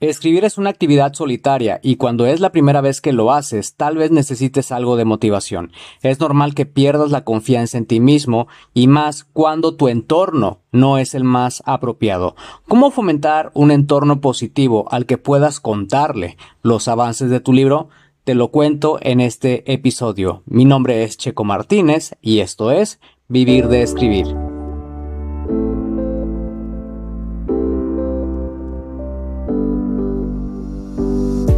Escribir es una actividad solitaria y cuando es la primera vez que lo haces, tal vez necesites algo de motivación. Es normal que pierdas la confianza en ti mismo y más cuando tu entorno no es el más apropiado. ¿Cómo fomentar un entorno positivo al que puedas contarle los avances de tu libro? Te lo cuento en este episodio. Mi nombre es Checo Martínez y esto es Vivir de Escribir.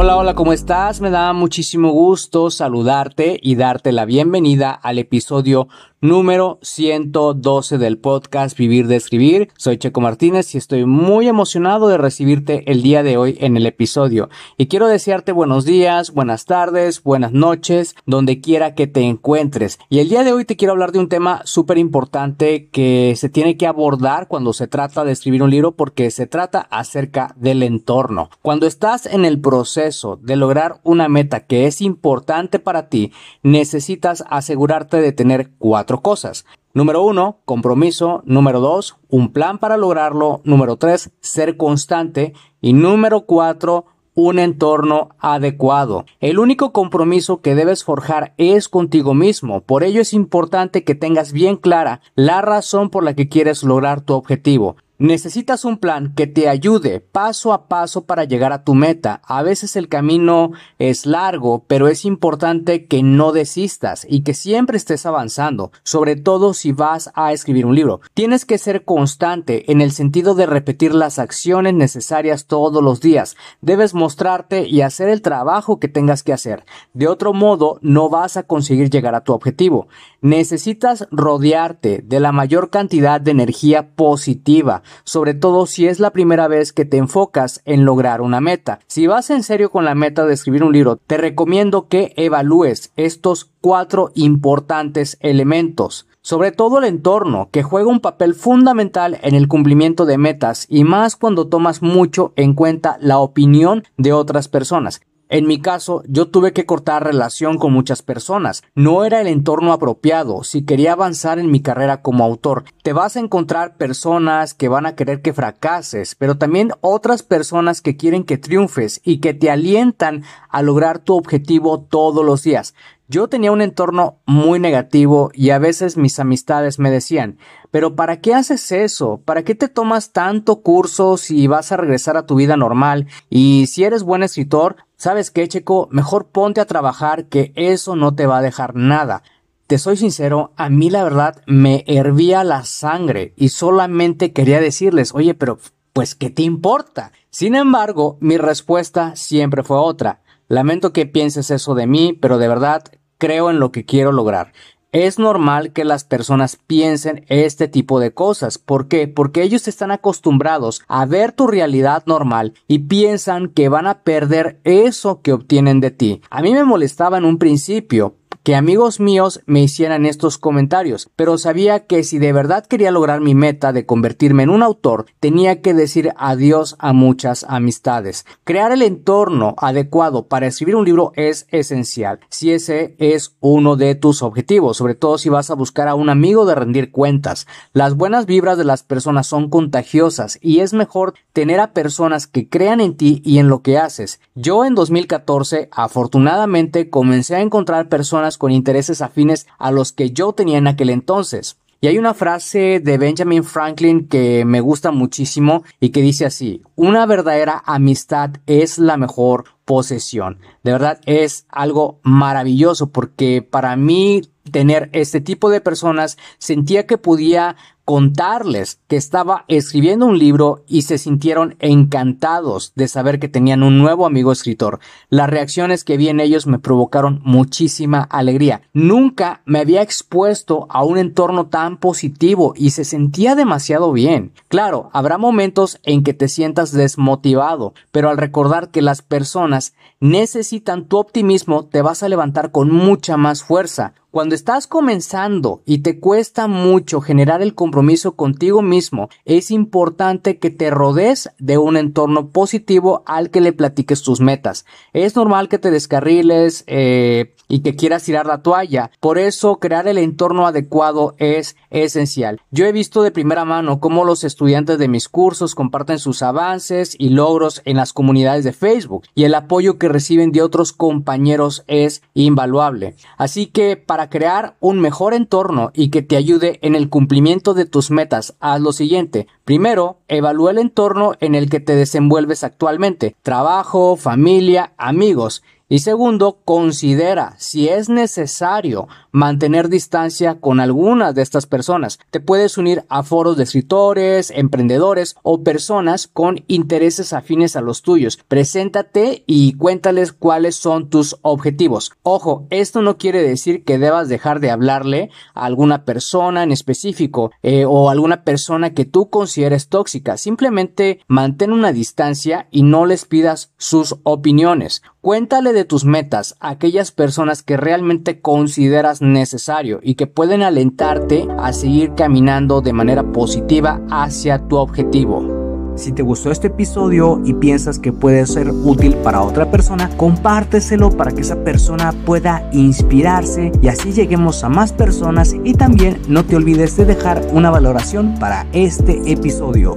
Hola, hola, ¿cómo estás? Me da muchísimo gusto saludarte y darte la bienvenida al episodio número 112 del podcast Vivir de Escribir. Soy Checo Martínez y estoy muy emocionado de recibirte el día de hoy en el episodio. Y quiero desearte buenos días, buenas tardes, buenas noches, donde quiera que te encuentres. Y el día de hoy te quiero hablar de un tema súper importante que se tiene que abordar cuando se trata de escribir un libro porque se trata acerca del entorno. Cuando estás en el proceso de lograr una meta que es importante para ti, necesitas asegurarte de tener cuatro cosas. Número uno, compromiso. Número dos, un plan para lograrlo. Número tres, ser constante. Y número cuatro, un entorno adecuado. El único compromiso que debes forjar es contigo mismo. Por ello es importante que tengas bien clara la razón por la que quieres lograr tu objetivo. Necesitas un plan que te ayude paso a paso para llegar a tu meta. A veces el camino es largo, pero es importante que no desistas y que siempre estés avanzando, sobre todo si vas a escribir un libro. Tienes que ser constante en el sentido de repetir las acciones necesarias todos los días. Debes mostrarte y hacer el trabajo que tengas que hacer. De otro modo, no vas a conseguir llegar a tu objetivo. Necesitas rodearte de la mayor cantidad de energía positiva sobre todo si es la primera vez que te enfocas en lograr una meta. Si vas en serio con la meta de escribir un libro, te recomiendo que evalúes estos cuatro importantes elementos sobre todo el entorno, que juega un papel fundamental en el cumplimiento de metas y más cuando tomas mucho en cuenta la opinión de otras personas. En mi caso, yo tuve que cortar relación con muchas personas. No era el entorno apropiado si quería avanzar en mi carrera como autor. Te vas a encontrar personas que van a querer que fracases, pero también otras personas que quieren que triunfes y que te alientan a lograr tu objetivo todos los días. Yo tenía un entorno muy negativo y a veces mis amistades me decían, pero ¿para qué haces eso? ¿Para qué te tomas tanto curso si vas a regresar a tu vida normal? Y si eres buen escritor, ¿sabes qué, Checo? Mejor ponte a trabajar que eso no te va a dejar nada. Te soy sincero, a mí la verdad me hervía la sangre y solamente quería decirles, oye, pero pues ¿qué te importa? Sin embargo, mi respuesta siempre fue otra. Lamento que pienses eso de mí, pero de verdad creo en lo que quiero lograr. Es normal que las personas piensen este tipo de cosas. ¿Por qué? Porque ellos están acostumbrados a ver tu realidad normal y piensan que van a perder eso que obtienen de ti. A mí me molestaba en un principio, que amigos míos me hicieran estos comentarios, pero sabía que si de verdad quería lograr mi meta de convertirme en un autor, tenía que decir adiós a muchas amistades. Crear el entorno adecuado para escribir un libro es esencial, si ese es uno de tus objetivos, sobre todo si vas a buscar a un amigo de rendir cuentas. Las buenas vibras de las personas son contagiosas y es mejor tener a personas que crean en ti y en lo que haces. Yo en 2014 afortunadamente comencé a encontrar personas con intereses afines a los que yo tenía en aquel entonces. Y hay una frase de Benjamin Franklin que me gusta muchísimo y que dice así, una verdadera amistad es la mejor posesión. De verdad es algo maravilloso porque para mí tener este tipo de personas, sentía que podía contarles que estaba escribiendo un libro y se sintieron encantados de saber que tenían un nuevo amigo escritor. Las reacciones que vi en ellos me provocaron muchísima alegría. Nunca me había expuesto a un entorno tan positivo y se sentía demasiado bien. Claro, habrá momentos en que te sientas desmotivado, pero al recordar que las personas necesitan tu optimismo te vas a levantar con mucha más fuerza. Cuando estás comenzando y te cuesta mucho generar el compromiso contigo mismo, es importante que te rodees de un entorno positivo al que le platiques tus metas. Es normal que te descarriles eh, y que quieras tirar la toalla. Por eso crear el entorno adecuado es esencial. Yo he visto de primera mano cómo los estudiantes de mis cursos comparten sus avances y logros en las comunidades de Facebook y el apoyo que reciben de otros compañeros es invaluable. Así que para crear un mejor entorno y que te ayude en el cumplimiento de tus metas, haz lo siguiente. Primero, evalúa el entorno en el que te desenvuelves actualmente. Trabajo, familia, amigos y segundo, considera si es necesario mantener distancia con algunas de estas personas. Te puedes unir a foros de escritores, emprendedores o personas con intereses afines a los tuyos. Preséntate y cuéntales cuáles son tus objetivos. Ojo, esto no quiere decir que debas dejar de hablarle a alguna persona en específico eh, o alguna persona que tú consideres tóxica. Simplemente mantén una distancia y no les pidas sus opiniones. Cuéntale de tus metas a aquellas personas que realmente consideras necesario y que pueden alentarte a seguir caminando de manera positiva hacia tu objetivo. Si te gustó este episodio y piensas que puede ser útil para otra persona, compárteselo para que esa persona pueda inspirarse y así lleguemos a más personas y también no te olvides de dejar una valoración para este episodio.